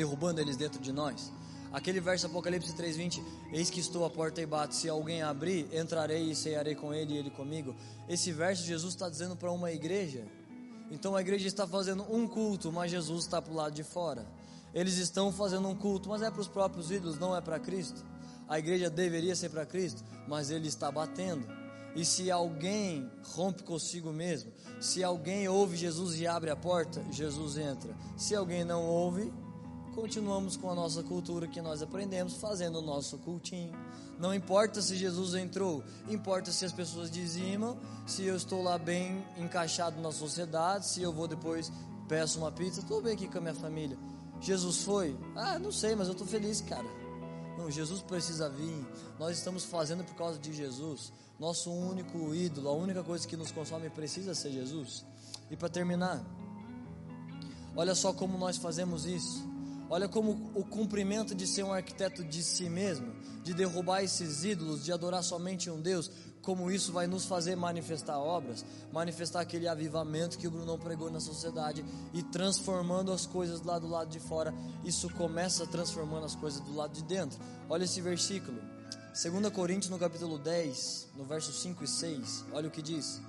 derrubando eles dentro de nós. Aquele verso Apocalipse 3:20, eis que estou à porta e bato, se alguém abrir, entrarei e cearei com ele e ele comigo. Esse verso Jesus está dizendo para uma igreja. Então a igreja está fazendo um culto, mas Jesus está para o lado de fora. Eles estão fazendo um culto, mas é para os próprios ídolos, não é para Cristo. A igreja deveria ser para Cristo, mas ele está batendo. E se alguém rompe consigo mesmo, se alguém ouve Jesus e abre a porta, Jesus entra. Se alguém não ouve, continuamos com a nossa cultura que nós aprendemos, fazendo o nosso cultinho. Não importa se Jesus entrou, importa se as pessoas dizimam, se eu estou lá bem encaixado na sociedade, se eu vou depois peço uma pizza, estou bem aqui com a minha família. Jesus foi? Ah, não sei, mas eu estou feliz, cara. Não, Jesus precisa vir. Nós estamos fazendo por causa de Jesus. Nosso único ídolo, a única coisa que nos consome precisa ser Jesus. E para terminar, olha só como nós fazemos isso. Olha como o cumprimento de ser um arquiteto de si mesmo, de derrubar esses ídolos, de adorar somente um Deus, como isso vai nos fazer manifestar obras, manifestar aquele avivamento que o Bruno pregou na sociedade e transformando as coisas lá do lado de fora. Isso começa transformando as coisas do lado de dentro. Olha esse versículo. 2 Coríntios no capítulo 10, no verso 5 e 6. Olha o que diz: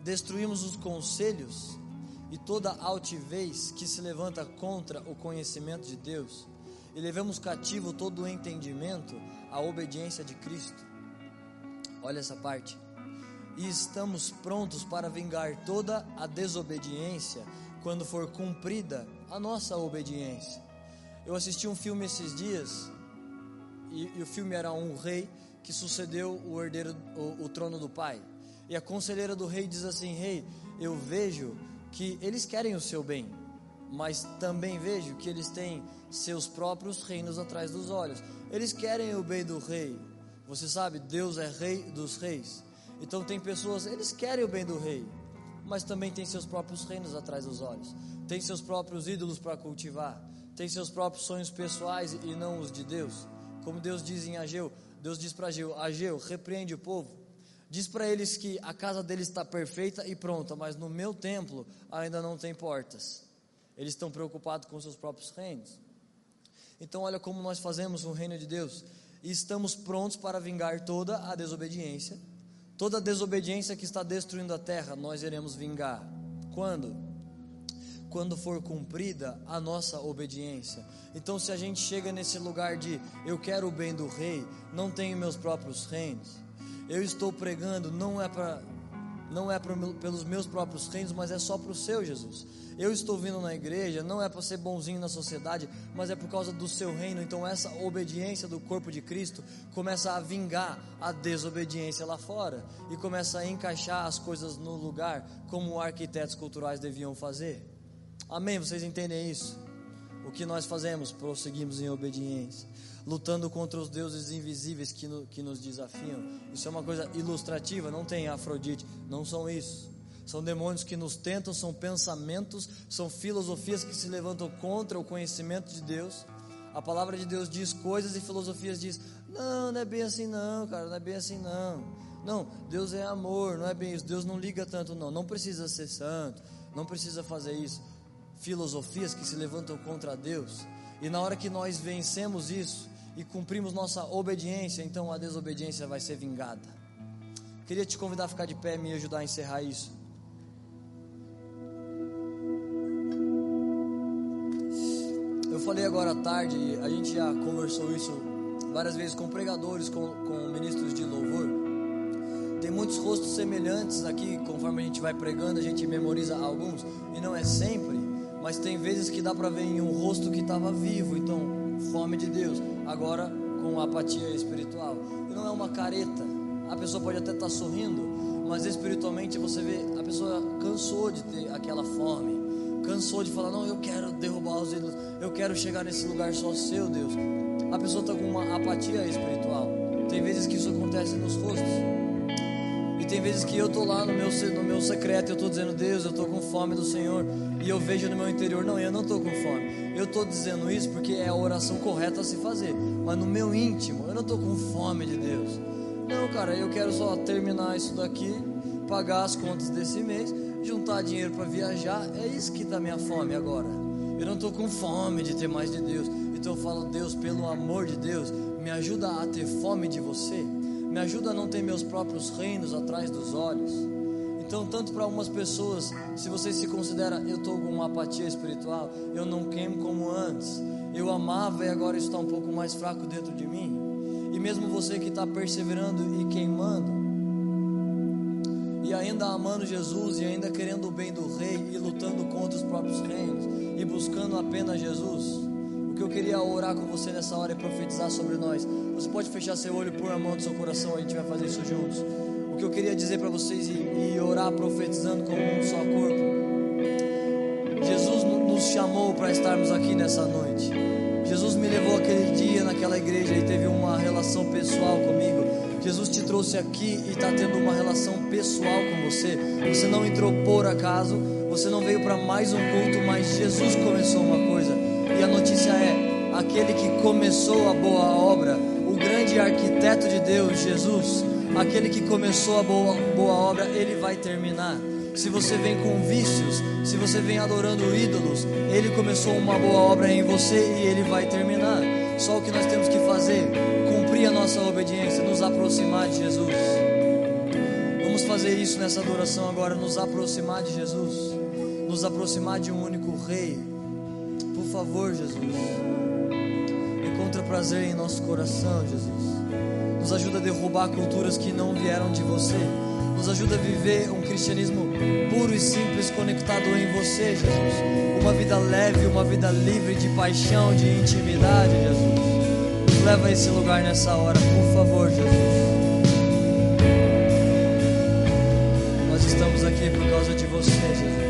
Destruímos os conselhos e toda altivez que se levanta contra o conhecimento de Deus, e levamos cativo todo o entendimento à obediência de Cristo. Olha essa parte. E estamos prontos para vingar toda a desobediência quando for cumprida a nossa obediência. Eu assisti um filme esses dias, e, e o filme era um rei que sucedeu o herdeiro, o, o trono do pai. E a conselheira do rei diz assim: Rei, eu vejo que eles querem o seu bem, mas também vejo que eles têm seus próprios reinos atrás dos olhos. Eles querem o bem do rei. Você sabe, Deus é rei dos reis. Então tem pessoas, eles querem o bem do rei, mas também tem seus próprios reinos atrás dos olhos. Tem seus próprios ídolos para cultivar. Tem seus próprios sonhos pessoais e não os de Deus. Como Deus diz em Ageu, Deus diz para Ageu: Ageu, repreende o povo Diz para eles que a casa deles está perfeita e pronta, mas no meu templo ainda não tem portas. Eles estão preocupados com seus próprios reinos. Então, olha como nós fazemos o reino de Deus. E estamos prontos para vingar toda a desobediência. Toda a desobediência que está destruindo a terra, nós iremos vingar. Quando? Quando for cumprida a nossa obediência. Então, se a gente chega nesse lugar de eu quero o bem do rei, não tenho meus próprios reinos eu estou pregando não é para não é pelos meus próprios reinos, mas é só para o seu Jesus. Eu estou vindo na igreja, não é para ser bonzinho na sociedade, mas é por causa do seu reino. Então, essa obediência do corpo de Cristo começa a vingar a desobediência lá fora e começa a encaixar as coisas no lugar, como arquitetos culturais deviam fazer. Amém? Vocês entendem isso? O que nós fazemos? Prosseguimos em obediência lutando contra os deuses invisíveis que, no, que nos desafiam. Isso é uma coisa ilustrativa, não tem Afrodite, não são isso. São demônios que nos tentam, são pensamentos, são filosofias que se levantam contra o conhecimento de Deus. A palavra de Deus diz coisas e filosofias diz Não, não é bem assim não, cara, não é bem assim não. Não, Deus é amor, não é bem isso. Deus não liga tanto não. Não precisa ser santo, não precisa fazer isso. Filosofias que se levantam contra Deus. E na hora que nós vencemos isso e cumprimos nossa obediência, então a desobediência vai ser vingada. Queria te convidar a ficar de pé e me ajudar a encerrar isso. Eu falei agora à tarde, a gente já conversou isso várias vezes com pregadores, com, com ministros de louvor. Tem muitos rostos semelhantes aqui, conforme a gente vai pregando, a gente memoriza alguns, e não é sempre, mas tem vezes que dá para ver em um rosto que estava vivo, então, fome de Deus, agora com apatia espiritual. E não é uma careta, a pessoa pode até estar tá sorrindo, mas espiritualmente você vê, a pessoa cansou de ter aquela fome cansou de falar, não, eu quero derrubar os ídolos, eu quero chegar nesse lugar só seu, Deus. A pessoa está com uma apatia espiritual. Tem vezes que isso acontece nos rostos. E tem vezes que eu estou lá no meu, no meu secreto, eu estou dizendo, Deus, eu estou com fome do Senhor. E eu vejo no meu interior, não, eu não estou com fome. Eu estou dizendo isso porque é a oração correta a se fazer. Mas no meu íntimo, eu não estou com fome de Deus. Não, cara, eu quero só terminar isso daqui, pagar as contas desse mês juntar dinheiro para viajar, é isso que dá minha fome agora. Eu não estou com fome de ter mais de Deus. Então eu falo, Deus, pelo amor de Deus, me ajuda a ter fome de você. Me ajuda a não ter meus próprios reinos atrás dos olhos. Então, tanto para algumas pessoas, se você se considera, eu estou com uma apatia espiritual, eu não queimo como antes, eu amava e agora está um pouco mais fraco dentro de mim. E mesmo você que está perseverando e queimando, e ainda amando Jesus e ainda querendo o bem do rei e lutando contra os próprios reinos e buscando apenas Jesus. O que eu queria orar com você nessa hora é profetizar sobre nós. Você pode fechar seu olho por a mão do seu coração, a gente vai fazer isso juntos. Que eu queria dizer para vocês e, e orar profetizando como um só corpo. Jesus nos chamou para estarmos aqui nessa noite. Jesus me levou aquele dia naquela igreja e teve uma relação pessoal comigo. Jesus te trouxe aqui e está tendo uma relação pessoal com você. Você não entrou por acaso, você não veio para mais um culto, mas Jesus começou uma coisa. E a notícia é: aquele que começou a boa obra, o grande arquiteto de Deus, Jesus, aquele que começou a boa, boa obra, ele vai terminar. Se você vem com vícios, se você vem adorando ídolos, ele começou uma boa obra em você e ele vai terminar. Só o que nós temos que fazer cumprir a nossa obediência, nos aproximar de Jesus. Vamos fazer isso nessa adoração agora, nos aproximar de Jesus, nos aproximar de um único Rei. Por favor, Jesus, encontra prazer em nosso coração, Jesus. Nos ajuda a derrubar culturas que não vieram de você. Nos ajuda a viver um cristianismo puro e simples, conectado em você, Jesus. Uma vida leve, uma vida livre de paixão, de intimidade, Jesus leva a esse lugar nessa hora, por favor, Jesus. Nós estamos aqui por causa de você, Jesus.